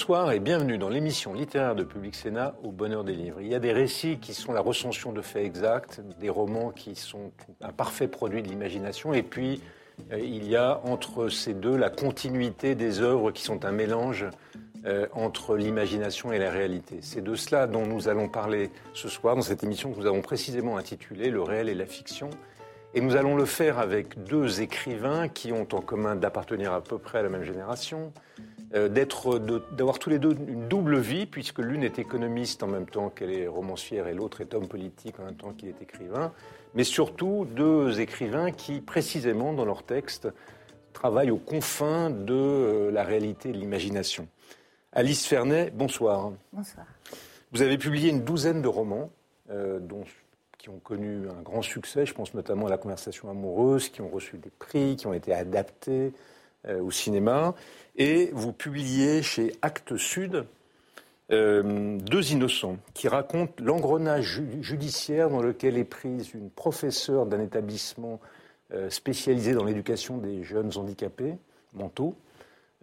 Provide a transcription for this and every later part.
Bonsoir et bienvenue dans l'émission littéraire de Public Sénat au bonheur des livres. Il y a des récits qui sont la recension de faits exacts, des romans qui sont un parfait produit de l'imagination, et puis euh, il y a entre ces deux la continuité des œuvres qui sont un mélange euh, entre l'imagination et la réalité. C'est de cela dont nous allons parler ce soir dans cette émission que nous avons précisément intitulée Le réel et la fiction. Et nous allons le faire avec deux écrivains qui ont en commun d'appartenir à peu près à la même génération, d'avoir tous les deux une double vie, puisque l'une est économiste en même temps qu'elle est romancière et l'autre est homme politique en même temps qu'il est écrivain, mais surtout deux écrivains qui, précisément dans leurs textes, travaillent aux confins de euh, la réalité et de l'imagination. Alice Fernet, bonsoir. Bonsoir. Vous avez publié une douzaine de romans, euh, dont, qui ont connu un grand succès, je pense notamment à La conversation amoureuse, qui ont reçu des prix, qui ont été adaptés au cinéma et vous publiez chez Actes Sud euh, Deux innocents, qui racontent l'engrenage judiciaire dans lequel est prise une professeure d'un établissement euh, spécialisé dans l'éducation des jeunes handicapés mentaux,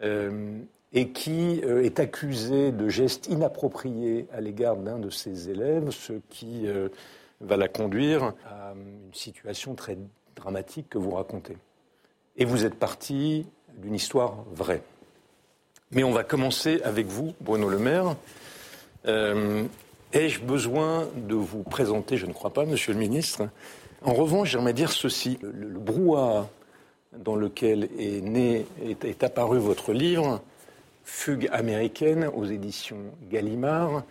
euh, et qui est accusée de gestes inappropriés à l'égard d'un de ses élèves, ce qui va la conduire à une situation très dramatique que vous racontez. Et vous êtes parti d'une histoire vraie. Mais on va commencer avec vous, Bruno Le Maire. Euh, ai-je besoin de vous présenter Je ne crois pas, Monsieur le Ministre? En revanche, j'aimerais dire ceci. Le, brouhaha dans lequel est né, est, apparu votre livre, Fugue américaine aux éditions Gallimard,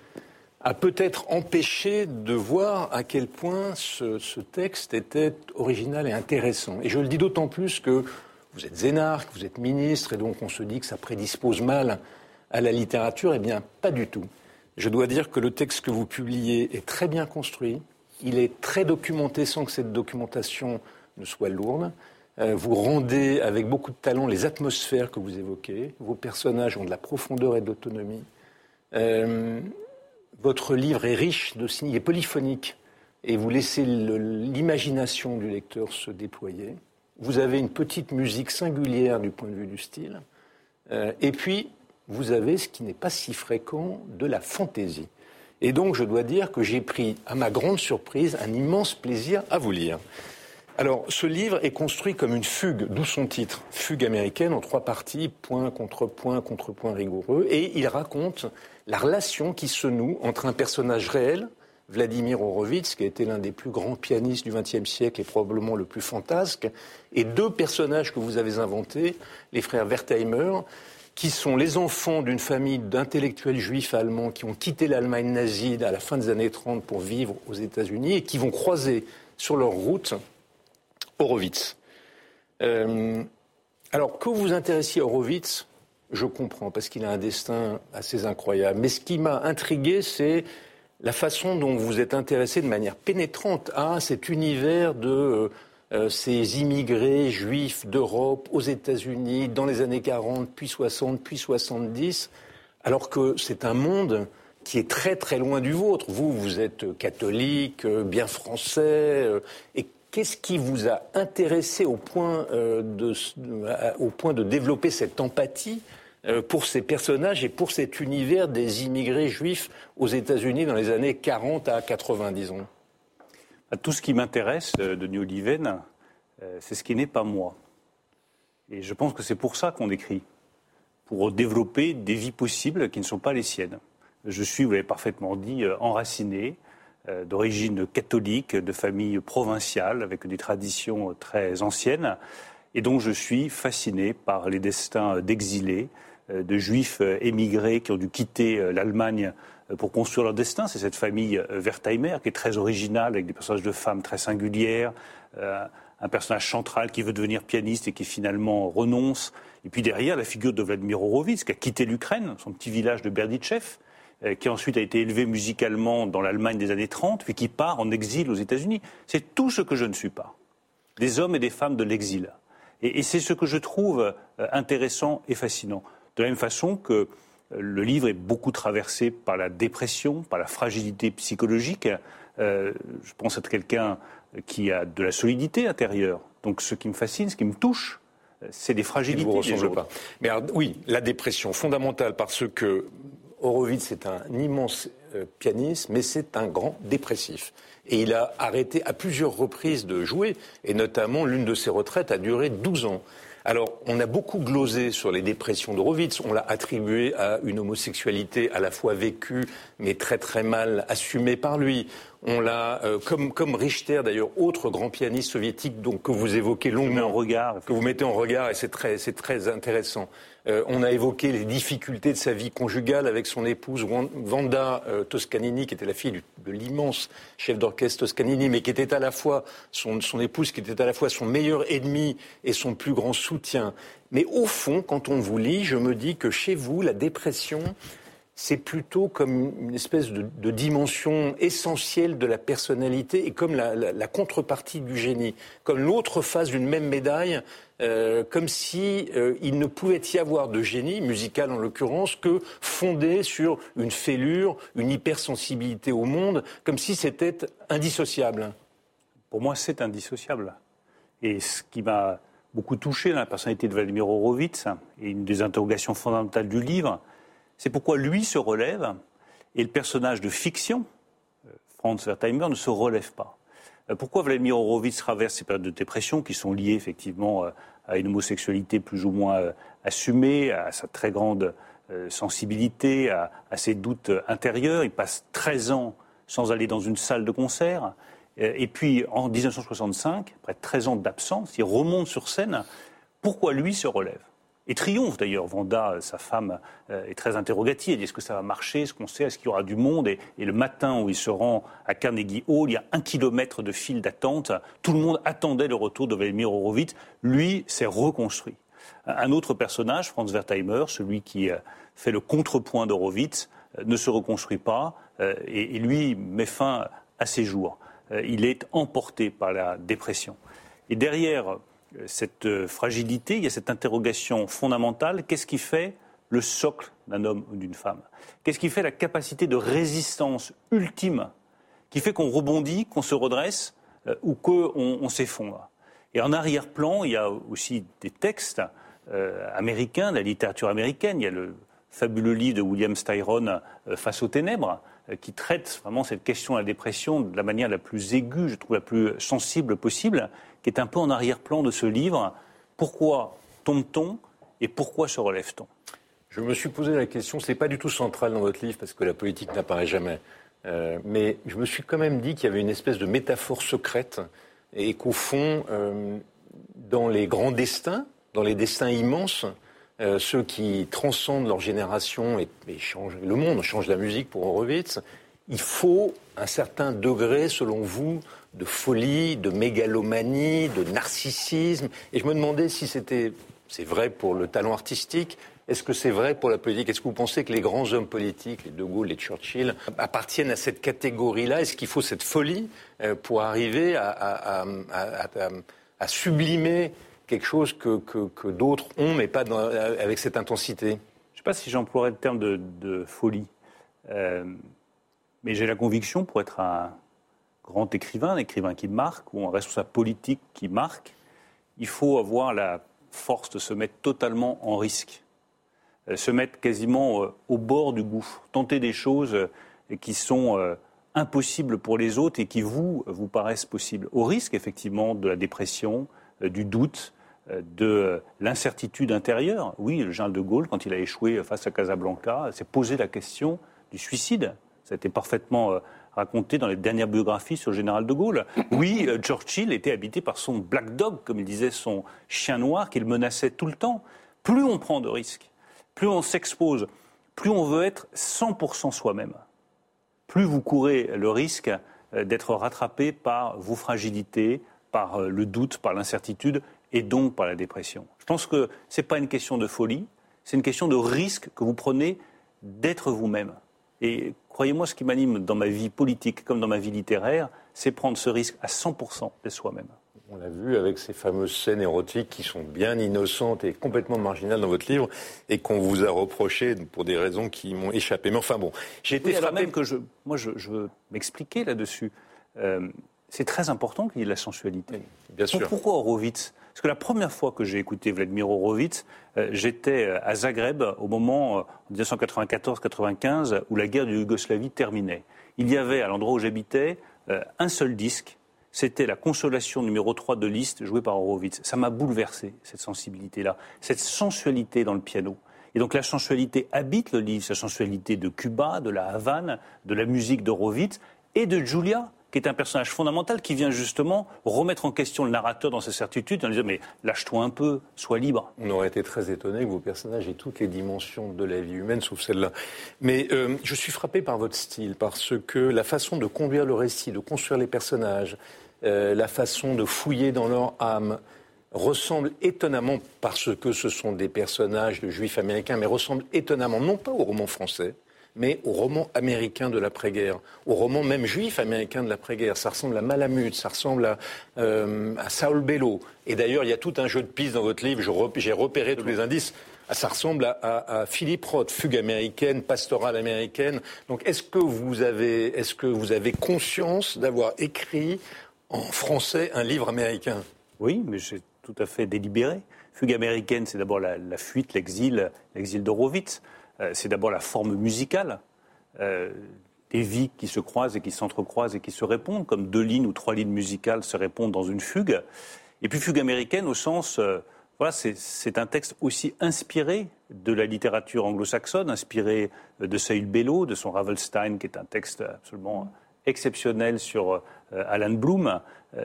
a peut-être empêché de voir à quel point ce, ce, texte était original et intéressant. Et je le dis d'autant plus que vous êtes énarque, vous êtes ministre, et donc on se dit que ça prédispose mal à la littérature. Eh bien, pas du tout. Je dois dire que le texte que vous publiez est très bien construit, il est très documenté sans que cette documentation ne soit lourde. Euh, vous rendez avec beaucoup de talent les atmosphères que vous évoquez. Vos personnages ont de la profondeur et de l'autonomie. Euh, votre livre est riche de signes, il est polyphonique, et vous laissez l'imagination du lecteur se déployer vous avez une petite musique singulière du point de vue du style, euh, et puis vous avez ce qui n'est pas si fréquent de la fantaisie. Et donc je dois dire que j'ai pris, à ma grande surprise, un immense plaisir à vous lire. Alors, ce livre est construit comme une fugue, d'où son titre, fugue américaine en trois parties, point contre point contre point rigoureux, et il raconte la relation qui se noue entre un personnage réel, Vladimir Horowitz, qui a été l'un des plus grands pianistes du XXe siècle et probablement le plus fantasque, et deux personnages que vous avez inventés, les frères Wertheimer, qui sont les enfants d'une famille d'intellectuels juifs allemands qui ont quitté l'Allemagne nazie à la fin des années 30 pour vivre aux États-Unis et qui vont croiser sur leur route Horowitz. Euh, alors, que vous intéressiez à Horowitz, je comprends, parce qu'il a un destin assez incroyable. Mais ce qui m'a intrigué, c'est la façon dont vous êtes intéressé de manière pénétrante à cet univers de euh, euh, ces immigrés juifs d'Europe aux États-Unis dans les années 40, puis 60, puis 70, alors que c'est un monde qui est très très loin du vôtre. Vous, vous êtes catholique, euh, bien français, et qu'est-ce qui vous a intéressé au point, de, au point de développer cette empathie pour ces personnages et pour cet univers des immigrés juifs aux États-Unis dans les années 40 à 90 disons bah, Tout ce qui m'intéresse euh, de New Oliven, euh, c'est ce qui n'est pas moi. Et je pense que c'est pour ça qu'on écrit, pour développer des vies possibles qui ne sont pas les siennes. Je suis, vous l'avez parfaitement dit, enraciné, d'origine catholique, de famille provinciale, avec des traditions très anciennes. Et donc je suis fasciné par les destins d'exilés, euh, de juifs euh, émigrés qui ont dû quitter euh, l'Allemagne pour construire leur destin. C'est cette famille Wertheimer qui est très originale, avec des personnages de femmes très singulières, un personnage central qui veut devenir pianiste et qui finalement renonce. Et puis derrière, la figure de Vladimir Horowitz, qui a quitté l'Ukraine, son petit village de Berditchev, qui ensuite a été élevé musicalement dans l'Allemagne des années 30, puis qui part en exil aux États-Unis. C'est tout ce que je ne suis pas. Des hommes et des femmes de l'exil. Et, c'est ce que je trouve intéressant et fascinant. De la même façon que le livre est beaucoup traversé par la dépression, par la fragilité psychologique. je pense être quelqu'un qui a de la solidité intérieure. Donc ce qui me fascine, ce qui me touche, c'est des fragilités. Vous pas. Mais oui, la dépression fondamentale parce que Horowitz est un immense euh, pianiste, mais c'est un grand dépressif. Et il a arrêté à plusieurs reprises de jouer, et notamment l'une de ses retraites a duré 12 ans. Alors, on a beaucoup glosé sur les dépressions d'Horowitz. On l'a attribué à une homosexualité à la fois vécue, mais très très mal assumée par lui. On l'a, euh, comme, comme Richter d'ailleurs, autre grand pianiste soviétique donc, que vous évoquez longuement. En regard. Que vous mettez en regard, et c'est très, c'est très intéressant. Euh, on a évoqué les difficultés de sa vie conjugale avec son épouse Wanda euh, Toscanini, qui était la fille de l'immense chef d'orchestre Toscanini, mais qui était à la fois son, son, épouse, qui était à la fois son meilleur ennemi et son plus grand soutien. Mais au fond, quand on vous lit, je me dis que chez vous, la dépression, c'est plutôt comme une espèce de, dimension essentielle de la personnalité et comme la, contrepartie du génie, comme l'autre face d'une même médaille, euh, comme si euh, il ne pouvait y avoir de génie musical en l'occurrence que fondé sur une fêlure, une hypersensibilité au monde, comme si c'était indissociable. Pour moi, c'est indissociable. Et ce qui m'a beaucoup touché dans la personnalité de Vladimir Horowitz et une des interrogations fondamentales du livre, c'est pourquoi lui se relève et le personnage de fiction, euh, Franz Wertheimer, ne se relève pas. Euh, pourquoi Vladimir Horowitz traverse ces périodes de dépression qui sont liées effectivement euh, à une homosexualité plus ou moins assumée, à sa très grande sensibilité, à, ses doutes intérieurs? Il passe 13 ans sans aller dans une salle de concert. Et puis en 1965, après 13 ans d'absence, il remonte sur scène. Pourquoi lui se relève? Et triomphe d'ailleurs. Vanda, sa femme, euh, est très interrogative. Elle dit est-ce que ça va marcher? Est-ce qu'on sait? Est-ce qu'il y aura du monde? Et, le matin où il se rend à Carnegie Hall, il y a un kilomètre de file d'attente. Tout le monde attendait le retour de Vladimir Horowitz. Lui s'est reconstruit. Un autre personnage, Franz Wertheimer, celui qui euh, fait le contrepoint d'Horowitz, euh, ne se reconstruit pas et, et lui met fin à ses jours. Il est emporté par la dépression. Et derrière cette euh, fragilité, il y a cette interrogation fondamentale. Qu'est-ce qui fait le socle d'un homme ou d'une femme? Qu'est-ce qui fait la capacité de résistance ultime qui fait qu'on rebondit, qu'on se redresse euh, ou qu'on s'effondre? Et en arrière-plan, il y a aussi des textes euh, américains, de la littérature américaine. Il y a le fabuleux livre de William Styron, Face aux ténèbres, qui traite vraiment cette question de la dépression de la manière la plus aiguë, je trouve la plus sensible possible, qui est un peu en arrière-plan de ce livre. Pourquoi tombe-t-on et pourquoi se relève-t-on? Je me suis posé la question, ce n'est pas du tout central dans votre livre parce que la politique n'apparaît jamais. Euh, mais je me suis quand même dit qu'il y avait une espèce de métaphore secrète et qu'au fond, euh, dans les grands destins, dans les destins immenses, euh, ceux qui transcendent leur génération et, le monde, changent la musique pour Horowitz, il faut un certain degré, selon vous, de folie, de mégalomanie, de narcissisme. Et je me demandais si c'était, c'est vrai pour le talent artistique, est-ce que c'est vrai pour la politique? Est-ce que vous pensez que les grands hommes politiques, les De Gaulle, les Churchill, appartiennent à cette catégorie-là? Est-ce qu'il faut cette folie euh, pour arriver à, sublimer quelque chose que, d'autres ont, mais pas avec cette intensité Je ne sais pas si j'emploierais le terme de, folie. Euh, mais j'ai la conviction, pour être un, grand écrivain, un écrivain qui marque, ou un responsable politique qui marque, il faut avoir la force de se mettre totalement en risque, euh, se mettre quasiment euh, au bord du gouffre, tenter des choses euh, qui sont impossibles pour les autres et qui vous vous paraissent possibles, au risque effectivement de la dépression, du doute, de l'incertitude intérieure. Oui, le général de Gaulle, quand il a échoué face à Casablanca, s'est posé la question du suicide. Ça a été parfaitement raconté dans les dernières biographies sur le général de Gaulle. Oui, euh, Churchill était habité par son black dog, comme il disait, son chien noir qu'il menaçait tout le temps. Plus on prend de risques, plus on s'expose, plus on veut être 100% soi-même, plus vous courez le risque euh, d'être rattrapé par vos fragilités, par euh, le doute, par l'incertitude et donc par la dépression. Je pense que ce n'est pas une question de folie, c'est une question de risque que vous prenez d'être vous-même Et croyez-moi, ce qui m'anime dans ma vie politique comme dans ma vie littéraire, c'est prendre ce risque à 100% de soi-même. On l'a vu avec ces fameuses scènes érotiques qui sont bien innocentes et complètement marginales dans votre livre et qu'on vous a reproché pour des raisons qui m'ont échappé. Mais enfin bon, j'ai été frappé. même que je, moi, je, veux m'expliquer là-dessus. Euh, c'est très important qu'il y ait de la sensualité. bien sûr. Pourquoi Horowitz? Parce que la première fois que j'ai écouté Vladimir Horowitz, euh, j'étais euh, à Zagreb au moment, en 1994-95, où la guerre de Yougoslavie terminait. Il y avait, à l'endroit où j'habitais, un seul disque c'était la consolation numéro 3 de Liszt, jouée par Horowitz. Ça m'a bouleversé, cette sensibilité-là, cette sensualité dans le piano. Et donc la sensualité habite le livre, sa sensualité de Cuba, de la Havane, de la musique d'Horowitz et de Julia, qui est un personnage fondamental qui vient justement remettre en question le narrateur dans ses certitudes en disant mais lâche-toi un peu, sois libre. On aurait été très étonné que vos personnages aient toutes les dimensions de la vie humaine sauf celle-là. Mais euh, je suis frappé par votre style parce que la façon de conduire le récit, de construire les personnages, euh, la façon de fouiller dans leur âme ressemble étonnamment, parce que ce sont des personnages de juifs américains, mais ressemble étonnamment non pas au roman français, mais au roman américain de l'après-guerre, au roman même juif américain de l'après-guerre. Ça ressemble à Malamute, ça ressemble à, euh, Saul Bellow. Et d'ailleurs, il y a tout un jeu de pistes dans votre livre, j'ai repéré tous les indices. Ah, ça ressemble à, Philippe Roth, fugue américaine, pastorale américaine. Donc, est-ce que vous avez, conscience d'avoir écrit en français un livre américain? Oui, mais c'est tout à fait délibéré. Fugue américaine, c'est d'abord la, fuite, l'exil, l'exil d'Horowitz. Euh, c'est d'abord la forme musicale. Euh, des vies qui se croisent et qui s'entrecroisent et qui se répondent, comme deux lignes ou trois lignes musicales se répondent dans une fugue. Et puis fugue américaine au sens, euh, voilà, c'est un texte aussi inspiré de la littérature anglo-saxonne, inspiré de Saül Bellow, de son Ravelstein, qui est un texte absolument exceptionnel sur Alan Bloom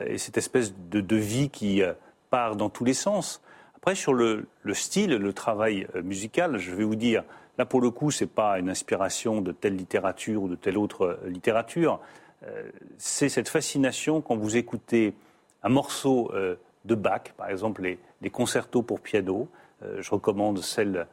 et cette espèce de, vie qui part dans tous les sens. Après, sur le, style, le travail musical, je vais vous dire, là pour le coup, ce n'est pas une inspiration de telle littérature ou de telle autre littérature. c'est cette fascination quand vous écoutez un morceau de Bach, par exemple les, concertos pour piano. je recommande celle,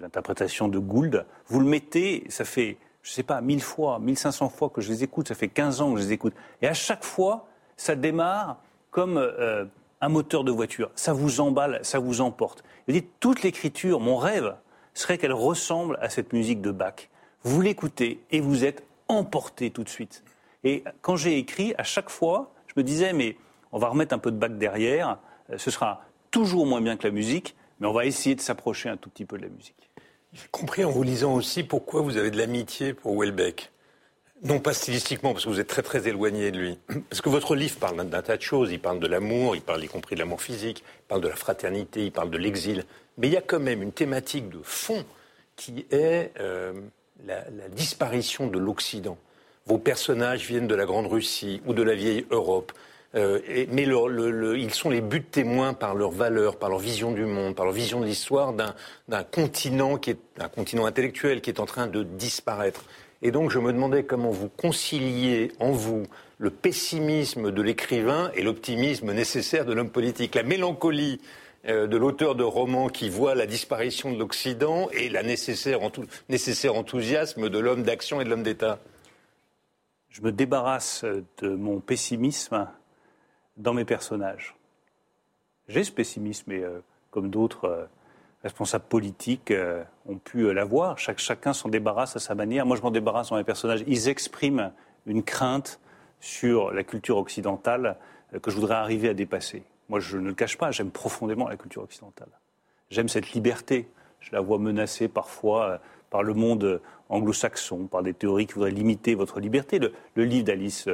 l'interprétation de Gould. Vous le mettez, ça fait je ne sais pas, 1000 fois, 1500 fois que je les écoute, ça fait 15 ans que je les écoute. Et à chaque fois, ça démarre comme euh, un moteur de voiture. Ça vous emballe, ça vous emporte. Je dis, toute l'écriture, mon rêve, serait qu'elle ressemble à cette musique de Bach. Vous l'écoutez et vous êtes emporté tout de suite. Et quand j'ai écrit, à chaque fois, je me disais, mais on va remettre un peu de Bach derrière, euh, ce sera toujours moins bien que la musique, mais on va essayer de s'approcher un tout petit peu de la musique. J'ai compris en vous lisant aussi pourquoi vous avez de l'amitié pour Welbeck. Non pas stylistiquement, parce que vous êtes très très éloigné de lui. Parce que votre livre parle d'un tas de choses. Il parle de l'amour, il parle y compris de l'amour physique, il parle de la fraternité, il parle de l'exil. Mais il y a quand même une thématique de fond qui est euh, la, disparition de l'Occident. Vos personnages viennent de la Grande Russie ou de la vieille Europe. Euh, mais ils sont les buts témoins par leur valeur, par leur vision du monde, par leur vision de l'histoire d'un continent qui est un continent intellectuel qui est en train de disparaître. Et donc je me demandais comment vous conciliez en vous le pessimisme de l'écrivain et l'optimisme nécessaire de l'homme politique, la mélancolie de l'auteur de romans qui voit la disparition de l'Occident et le nécessaire, enthousiasme de l'homme d'action et de l'homme d'État. Je me débarrasse de mon pessimisme dans mes personnages. J'ai ce pessimisme, et euh, comme d'autres euh, responsables politiques euh, ont pu l'avoir, chacun s'en débarrasse à sa manière. Moi, je m'en débarrasse dans mes personnages. Ils expriment une crainte sur la culture occidentale que je voudrais arriver à dépasser. Moi, je ne le cache pas, j'aime profondément la culture occidentale. J'aime cette liberté. Je la vois menacée parfois par le monde anglo-saxon, par des théories qui voudraient limiter votre liberté. Le, livre d'Alice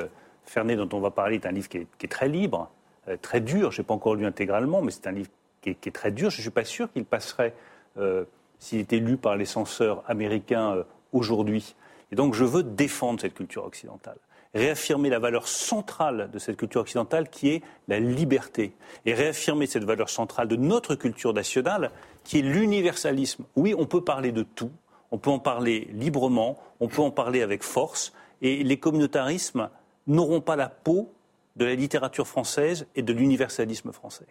Fernet, dont on va parler, est un livre qui est, très libre, euh, très dur. Je n'ai pas encore lu intégralement, mais c'est un livre qui est, très dur. Je ne suis pas sûr qu'il passerait, euh, s'il était lu par les censeurs américains euh, aujourd'hui. Et donc, je veux défendre cette culture occidentale réaffirmer la valeur centrale de cette culture occidentale qui est la liberté, et réaffirmer cette valeur centrale de notre culture nationale qui est l'universalisme. Oui, on peut parler de tout, on peut en parler librement, on peut en parler avec force, et les communautarismes n'auront pas la peau de la littérature française et de l'universalisme français.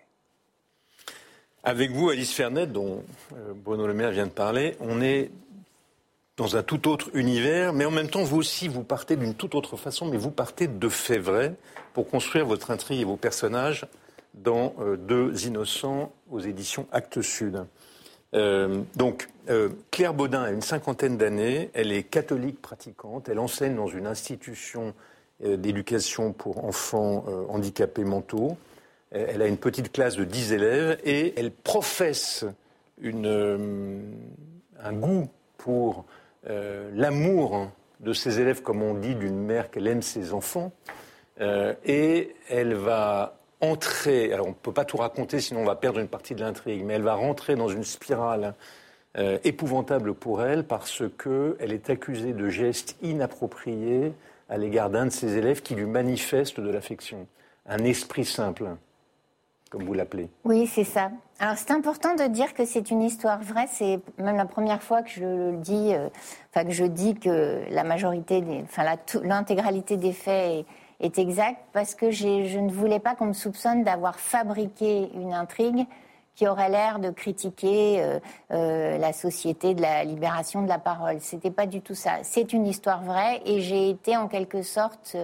Avec vous, Alice Fernet, dont euh, Bruno Le Maire vient de parler, on est dans un tout autre univers, mais en même temps, vous aussi, vous partez d'une toute autre façon, mais vous partez de faits vrais pour construire votre intrigue et vos personnages dans euh, Deux innocents aux éditions Actes Sud. Euh, donc, euh, Claire Baudin a une cinquantaine d'années, elle est catholique pratiquante, elle enseigne dans une institution d'éducation pour enfants handicapés mentaux. Elle a une petite classe de 10 élèves et elle professe une, un goût pour euh, l'amour de ses élèves, comme on dit d'une mère qu'elle aime ses enfants. Euh, et elle va entrer, alors on ne peut pas tout raconter sinon on va perdre une partie de l'intrigue, mais elle va rentrer dans une spirale euh, épouvantable pour elle parce qu'elle est accusée de gestes inappropriés à l'égard d'un de ses élèves qui lui manifeste de l'affection. Un esprit simple comme vous l'appelez. Oui, c'est ça. Alors c'est important de dire que c'est une histoire vraie. C'est même la première fois que je le dis, euh, enfin que je dis que la majorité, des, enfin l'intégralité des faits est, exacte parce que je ne voulais pas qu'on me soupçonne d'avoir fabriqué une intrigue qui aurait l'air de critiquer euh, euh, la société de la libération de la parole. C'était pas du tout ça. C'est une histoire vraie et j'ai été en quelque sorte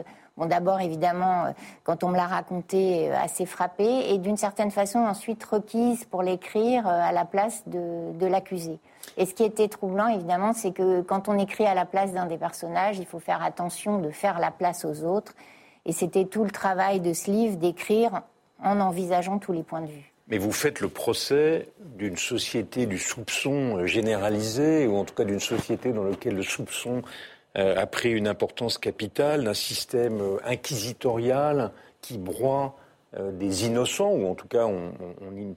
D'abord, évidemment, euh, quand on me l'a raconté, euh, assez frappée, et d'une certaine façon, ensuite requise pour l'écrire euh, à la place de, l'accusé. Et ce qui était troublant, évidemment, c'est que quand on écrit à la place d'un des personnages, il faut faire attention de faire la place aux autres. Et c'était tout le travail de ce livre d'écrire en envisageant tous les points de vue. Mais vous faites le procès d'une société du soupçon généralisé, ou en tout cas d'une société dans laquelle le soupçon a pris une importance capitale d'un système euh, inquisitorial qui broie euh, des innocents, ou en tout cas,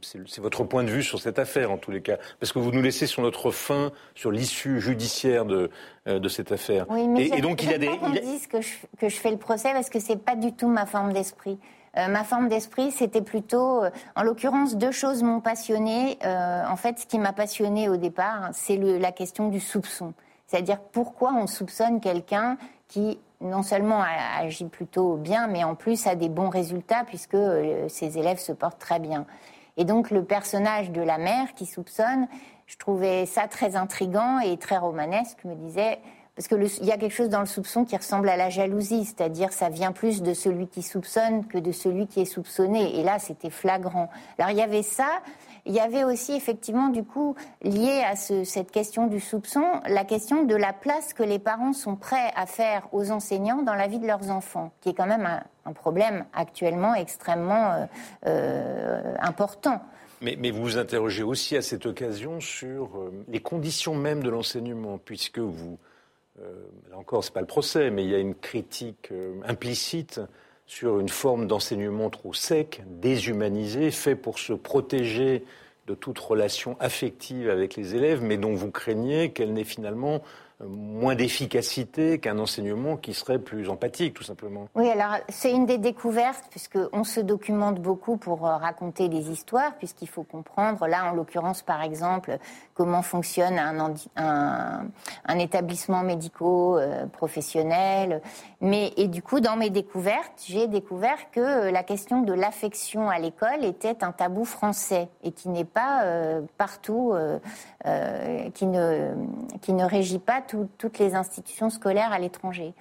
c'est votre point de vue sur cette affaire, en tous les cas, parce que vous nous laissez sur notre fin, sur l'issue judiciaire de, de cette affaire. Oui, mais et, donc il y a des. Pas dise que je, que je fais le procès parce que c'est pas du tout ma forme d'esprit. ma forme d'esprit, c'était plutôt, en l'occurrence, deux choses m'ont passionné. en fait, ce qui m'a passionné au départ, c'est la question du soupçon. C'est-à-dire pourquoi on soupçonne quelqu'un qui non seulement agit plutôt bien, mais en plus a des bons résultats puisque euh, ses élèves se portent très bien. Et donc le personnage de la mère qui soupçonne, je trouvais ça très intrigant et très romanesque, me disait, parce qu'il y a quelque chose dans le soupçon qui ressemble à la jalousie, c'est-à-dire ça vient plus de celui qui soupçonne que de celui qui est soupçonné. Et là, c'était flagrant. Alors il y avait ça, il y avait aussi effectivement, du coup, lié à cette question du soupçon, la question de la place que les parents sont prêts à faire aux enseignants dans la vie de leurs enfants, qui est quand même un, problème actuellement extrêmement euh, euh, important. Mais, vous vous interrogez aussi à cette occasion sur euh, les conditions même de l'enseignement, puisque vous, là encore, c'est pas le procès, mais il y a une critique implicite sur une forme d'enseignement trop sec, déshumanisé, fait pour se protéger de toute relation affective avec les élèves, mais dont vous craignez qu'elle n'ait finalement moins d'efficacité qu'un enseignement qui serait plus empathique, tout simplement. Oui, alors c'est une des découvertes, puisqu'on se documente beaucoup pour euh, raconter des histoires, puisqu'il faut comprendre, là en l'occurrence par exemple, comment fonctionne un, établissement médico-professionnel. Euh, Mais, et du coup, dans mes découvertes, j'ai découvert que euh, la question de l'affection à l'école était un tabou français et qui n'est pas partout, qui, ne, qui ne régit pas toutes les institutions scolaires à l'étranger.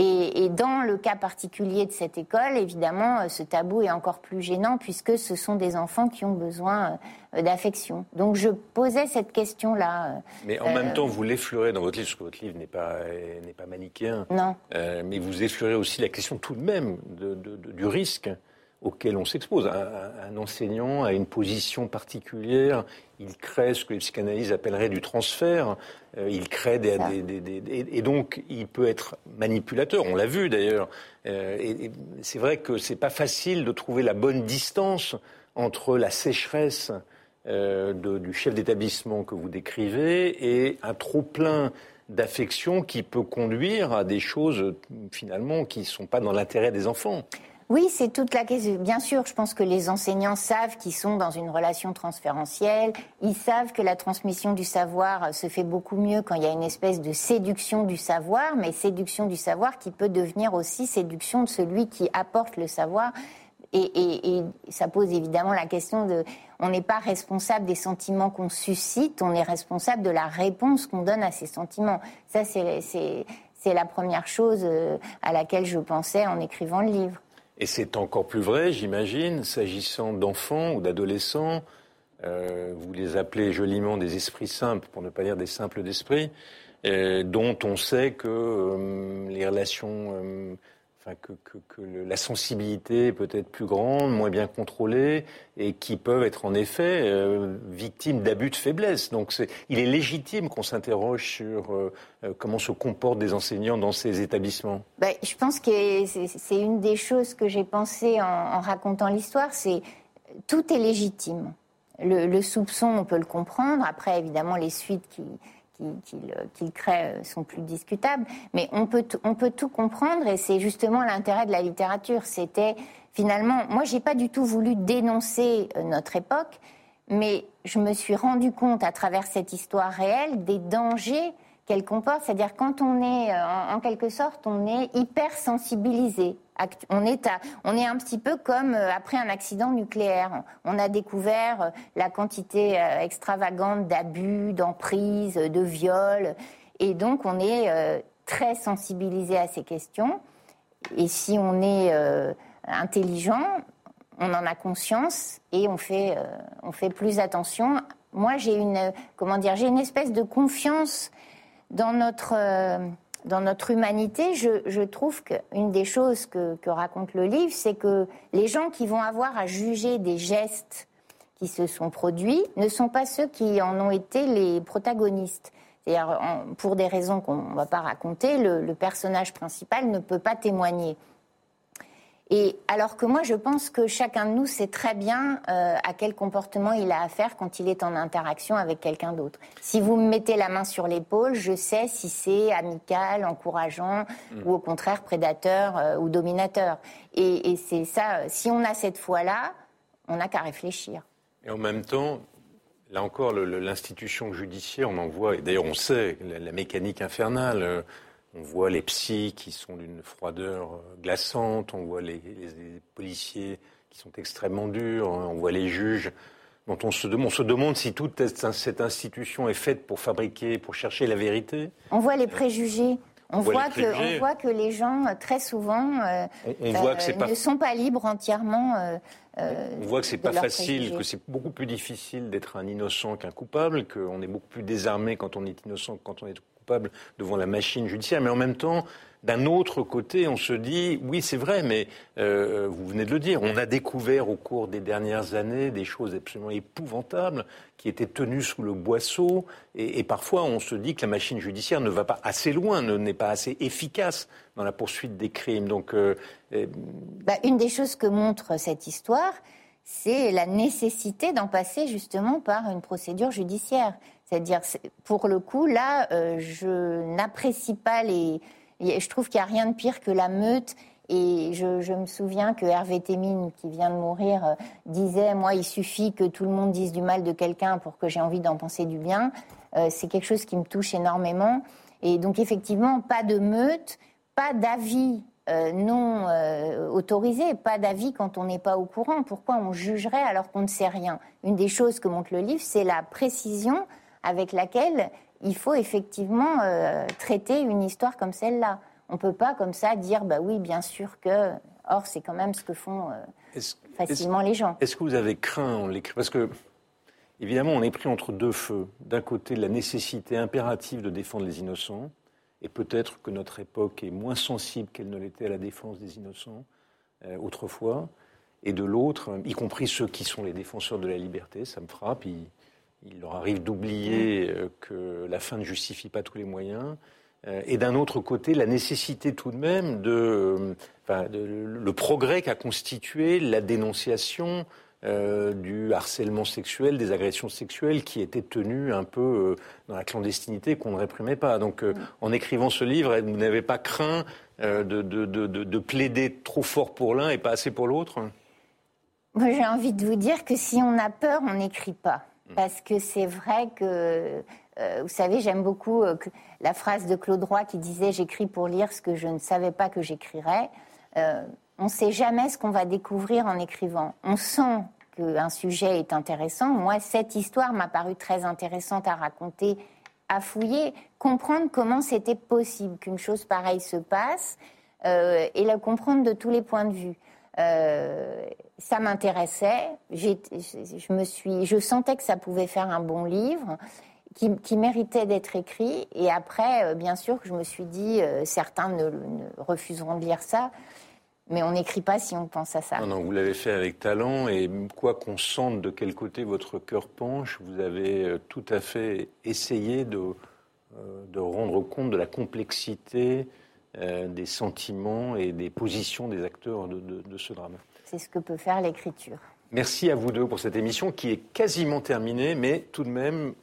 Et, dans le cas particulier de cette école, évidemment, euh, ce tabou est encore plus gênant puisque ce sont des enfants qui ont besoin euh, d'affection. Donc je posais cette question-là. Euh, mais en même temps, vous l'effleurez dans votre livre, parce que votre livre n'est pas, n'est pas manichéen. Non. mais vous effleurez aussi la question tout de même du risque auquel on s'expose. Un, enseignant a une position particulière, il crée ce que les psychanalystes appelleraient du transfert, euh, il crée des, et donc il peut être manipulateur, on l'a vu d'ailleurs. Euh, et, c'est vrai que c'est pas facile de trouver la bonne distance entre la sécheresse euh, du chef d'établissement que vous décrivez et un trop plein d'affection qui peut conduire à des choses finalement qui ne sont pas dans l'intérêt des enfants. Oui, c'est toute la question. Bien sûr, je pense que les enseignants savent qu'ils sont dans une relation transférentielle. Ils savent que la transmission du savoir se fait beaucoup mieux quand il y a une espèce de séduction du savoir, mais séduction du savoir qui peut devenir aussi séduction de celui qui apporte le savoir Et, ça pose évidemment la question de, on n'est pas responsable des sentiments qu'on suscite, on est responsable de la réponse qu'on donne à ces sentiments. Ça, c'est la première chose euh, à laquelle je pensais en écrivant le livre. Et c'est encore plus vrai, j'imagine, s'agissant d'enfants ou d'adolescents. Euh, vous les appelez joliment des esprits simples, pour ne pas dire des simples d'esprit, euh, dont on sait que les relations que, la sensibilité peut être plus grande, moins bien contrôlée, et qui peuvent être en effet euh, victimes d'abus de faiblesse. Donc il est légitime qu'on s'interroge sur euh, euh, comment se comportent des enseignants dans ces établissements. Ben, je pense que c'est une des choses que j'ai pensé en, racontant l'histoire, c'est tout est légitime. le, soupçon, on peut le comprendre. Après, évidemment, les suites qui qu'il crée euh, sont plus discutables. Mais on peut, on peut tout comprendre et c'est justement l'intérêt de la littérature. C'était finalement, moi, j'ai pas du tout voulu dénoncer euh, notre époque, mais je me suis rendu compte à travers cette histoire réelle des dangers qu'elle comporte. C'est-à-dire quand on est, euh, en, quelque sorte, on est hyper sensibilisé. On est, on est un petit peu comme euh, après un accident nucléaire. On a découvert euh, la quantité extravagante d'abus, d'emprise, de viols. Et donc on est très sensibilisé à ces questions. Et si on est intelligent, on en a conscience et on fait, on fait plus attention. Moi, j'ai une, comment dire, j'ai une espèce de confiance dans notre, euh, dans notre humanité, je, trouve qu'une des choses que, raconte le livre, c'est que les gens qui vont avoir à juger des gestes qui se sont produits ne sont pas ceux qui en ont été les protagonistes. C'est-à-dire, pour des raisons qu'on ne va pas raconter, le personnage principal ne peut pas témoigner. Et alors que moi, je pense que chacun de nous sait très bien euh, à quel comportement il a affaire quand il est en interaction avec quelqu'un d'autre. Si vous me mettez la main sur l'épaule, je sais si c'est amical, encourageant mm. ou au contraire prédateur euh, ou dominateur. Et, et c'est ça, si on a cette foi-là, on n'a qu'à réfléchir. Et en même temps, là encore, l'institution judiciaire, on en voit, et d'ailleurs on sait, la, la mécanique infernale. Euh, on voit les psys qui sont d'une froideur euh, glaçante, on voit les, policiers qui sont extrêmement durs, hein, on voit les juges dont on se, on se demande si toute cette institution est faite pour fabriquer, pour chercher la vérité. On voit les préjugés. On, voit, que, on voit que les gens, euh, très souvent, euh, ne sont pas libres entièrement. on voit que c'est pas facile, que c'est beaucoup plus difficile d'être un innocent qu'un coupable, qu'on est beaucoup plus désarmé quand on est innocent que quand on est devant la machine judiciaire, mais en même temps, d'un autre côté, on se dit, oui, c'est vrai, mais euh, vous venez de le dire, on a découvert au cours des dernières années des choses absolument épouvantables qui étaient tenues sous le boisseau, et, parfois on se dit que la machine judiciaire ne va pas assez loin, n'est pas assez efficace dans la poursuite des crimes. Donc, euh, bah, une des choses que montre cette histoire, c'est la nécessité d'en passer justement par une procédure judiciaire. C'est-à-dire, pour le coup, là, euh, je n'apprécie pas les. Je trouve qu'il n'y a rien de pire que la meute. Et je, me souviens que Hervé Témine, qui vient de mourir, euh, disait Moi, il suffit que tout le monde dise du mal de quelqu'un pour que j'ai envie d'en penser du bien. Euh, c'est quelque chose qui me touche énormément. Et donc, effectivement, pas de meute, pas d'avis non autorisé, pas d'avis quand on n'est pas au courant. Pourquoi on jugerait alors qu'on ne sait rien? Une des choses que montre le livre, c'est la précision avec laquelle il faut effectivement euh, traiter une histoire comme celle-là. On ne peut pas comme ça dire, bah oui, bien sûr que. Or, c'est quand même ce que font euh, facilement les gens. Est-ce que vous avez craint en l'écrit Parce que, évidemment, on est pris entre deux feux. D'un côté, la nécessité impérative de défendre les innocents, et peut-être que notre époque est moins sensible qu'elle ne l'était à la défense des innocents euh, autrefois. Et de l'autre, y compris ceux qui sont les défenseurs de la liberté, ça me frappe il leur arrive d'oublier euh, que la fin ne justifie pas tous les moyens. Euh, et d'un autre côté, la nécessité tout de même de, euh, le progrès qu'a constitué la dénonciation du harcèlement sexuel, des agressions sexuelles qui étaient tenues un peu dans la clandestinité qu'on ne réprimait pas. Donc, en écrivant ce livre, vous n'avez pas craint de, de, plaider trop fort pour l'un et pas assez pour l'autre? J'ai envie de vous dire que si on a peur, on n'écrit pas. Mm. parce que c'est vrai que, euh, vous savez, j'aime beaucoup euh, la phrase de Claude Roy qui disait J'écris pour lire ce que je ne savais pas que j'écrirais. Euh, on ne sait jamais ce qu'on va découvrir en écrivant. On sent qu'un sujet est intéressant. Moi, cette histoire m'a paru très intéressante à raconter, à fouiller, comprendre comment c'était possible qu'une chose pareille se passe et la comprendre de tous les points de vue. Euh, ça m'intéressait. Je sentais que ça pouvait faire un bon livre. Qui, méritait d'être écrit. Et après, euh, bien sûr, que je me suis dit, certains ne, refuseront de lire ça. Mais on n'écrit pas si on pense à ça. Non, vous l'avez fait avec talent et quoi qu'on sente de quel côté votre cœur penche, vous avez euh, tout à fait essayé de, euh, rendre compte de la complexité euh, des sentiments et des positions des acteurs de, ce drame. C'est ce que peut faire l'écriture. Merci à vous deux pour cette émission qui est quasiment terminée, mais tout de même,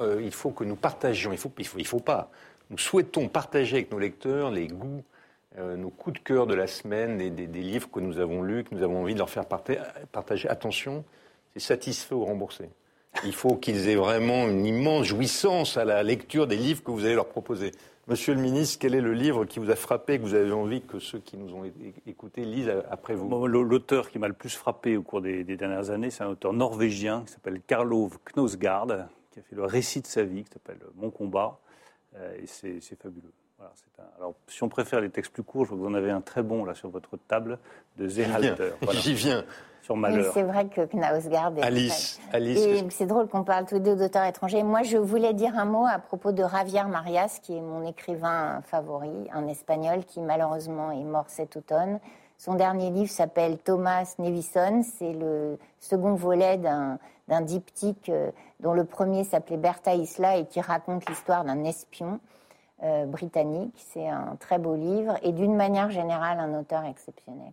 il faut que nous partagions, il faut, il faut, il faut pas, nous souhaitons partager avec nos lecteurs les goûts euh, nos coups de cœur de la semaine et des, livres que nous avons lus, que nous avons envie de leur faire partager. Attention, c'est satisfait ou remboursé. Il faut qu'ils aient vraiment une immense jouissance à la lecture des livres que vous allez leur proposer. Monsieur le ministre, quel est le livre qui vous a frappé, que vous avez envie que ceux qui nous ont écoutés lisent après vous? L'auteur qui m'a le plus frappé au cours des, dernières années, c'est un auteur norvégien qui s'appelle Karlov Knosgaard, qui a fait le récit de sa vie, qui s'appelle Mon combat. Euh, et c'est fabuleux. Alors, si on préfère les textes plus courts, je vois que vous en avez un très bon là sur votre table de Zéhalter. J'y viens. Sur Malheur. C'est vrai que Knausgaard est Alice, Alice. c'est drôle qu'on parle tous deux d'auteurs étrangers. Moi, je voulais dire un mot à propos de Javier Marias, qui est mon écrivain favori, un espagnol qui malheureusement est mort cet automne. Son dernier livre s'appelle Thomas Nevison. C'est le second volet d'un diptyque euh, dont le premier s'appelait Bertha Isla et qui raconte l'histoire d'un espion. Euh, britannique. C'est un très beau livre et d'une manière générale un auteur exceptionnel.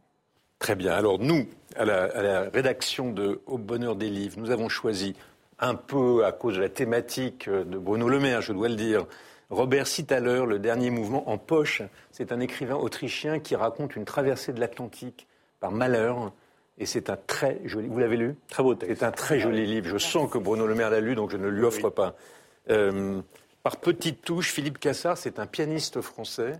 Très bien. Alors nous, à la, rédaction de Au Bonheur des Livres, nous avons choisi, un peu à cause de la thématique de Bruno Le Maire, je dois le dire, Robert Citaler, Le dernier mouvement en poche. C'est un écrivain autrichien qui raconte une traversée de l'Atlantique par malheur. Et c'est un très joli. Vous l'avez lu? Très beau texte. C'est un très joli livre. Je sens que Bruno Le Maire l'a lu, donc je ne lui offre pas. Euh, par petites touches, Philippe Cassard, c'est un pianiste français,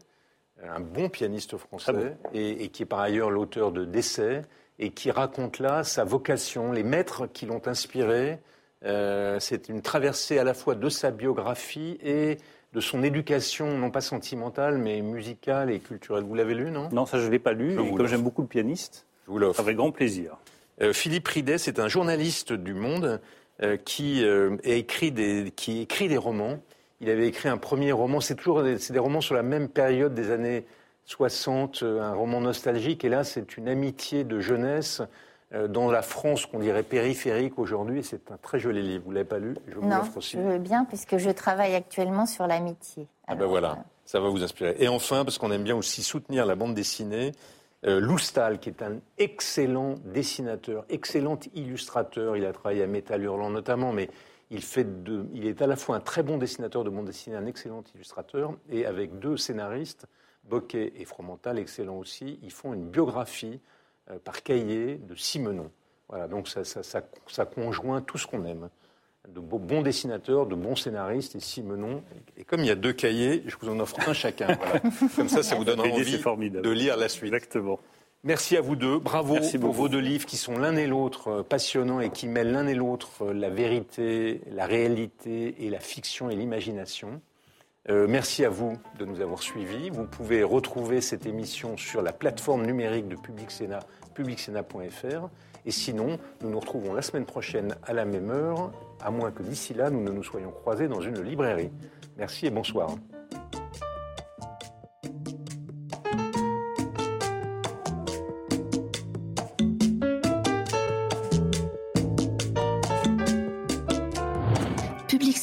un bon pianiste français, et, qui est par ailleurs l'auteur de Décès, et qui raconte là sa vocation, les maîtres qui l'ont inspiré. Euh, c'est une traversée à la fois de sa biographie et de son éducation, non pas sentimentale, mais musicale et culturelle. Vous l'avez lu, non? Non, ça je ne l'ai pas lu. comme j'aime beaucoup le pianiste, je vous l'offre. Avec grand plaisir. Euh, Philippe Ridet, c'est un journaliste du Monde euh, qui, écrit des, qui écrit des romans il avait écrit un premier roman. C'est toujours des, des romans sur la même période des années 60, euh, un roman nostalgique. Et là, c'est une amitié de jeunesse euh, dans la France qu'on dirait périphérique aujourd'hui. C'est un très joli livre. Vous l'avez pas lu? Je vous non, aussi. je veux bien puisque je travaille actuellement sur l'amitié. Ah ben voilà, euh, ça va vous inspirer. Et enfin, parce qu'on aime bien aussi soutenir la bande dessinée, Loustal, qui est un excellent dessinateur, excellent illustrateur. Il a travaillé à Métal Hurlant notamment, mais il, fait de, il est à la fois un très bon dessinateur de bande dessinée, un excellent illustrateur, et avec deux scénaristes, Bocquet et Fromental, excellents aussi, ils font une biographie euh, par cahier de Simenon. Voilà, donc ça, ça, ça, conjoint tout ce qu'on aime. De bons dessinateurs, de bons scénaristes et Simenon. Et comme il y a deux cahiers, je vous en offre un chacun. Comme ça, ça vous donnera envie de lire la suite. Exactement. Merci à vous deux. Bravo pour vos deux livres qui sont l'un et l'autre euh, passionnants et qui mêlent l'un et l'autre euh, la vérité, la réalité et la fiction et l'imagination. Euh, merci à vous de nous avoir suivis. Vous pouvez retrouver cette émission sur la plateforme numérique de Public Sénat, publicsena.fr. Et sinon, nous nous retrouvons la semaine prochaine à la même heure, à moins que d'ici là, nous ne nous soyons croisés dans une librairie. Merci et bonsoir.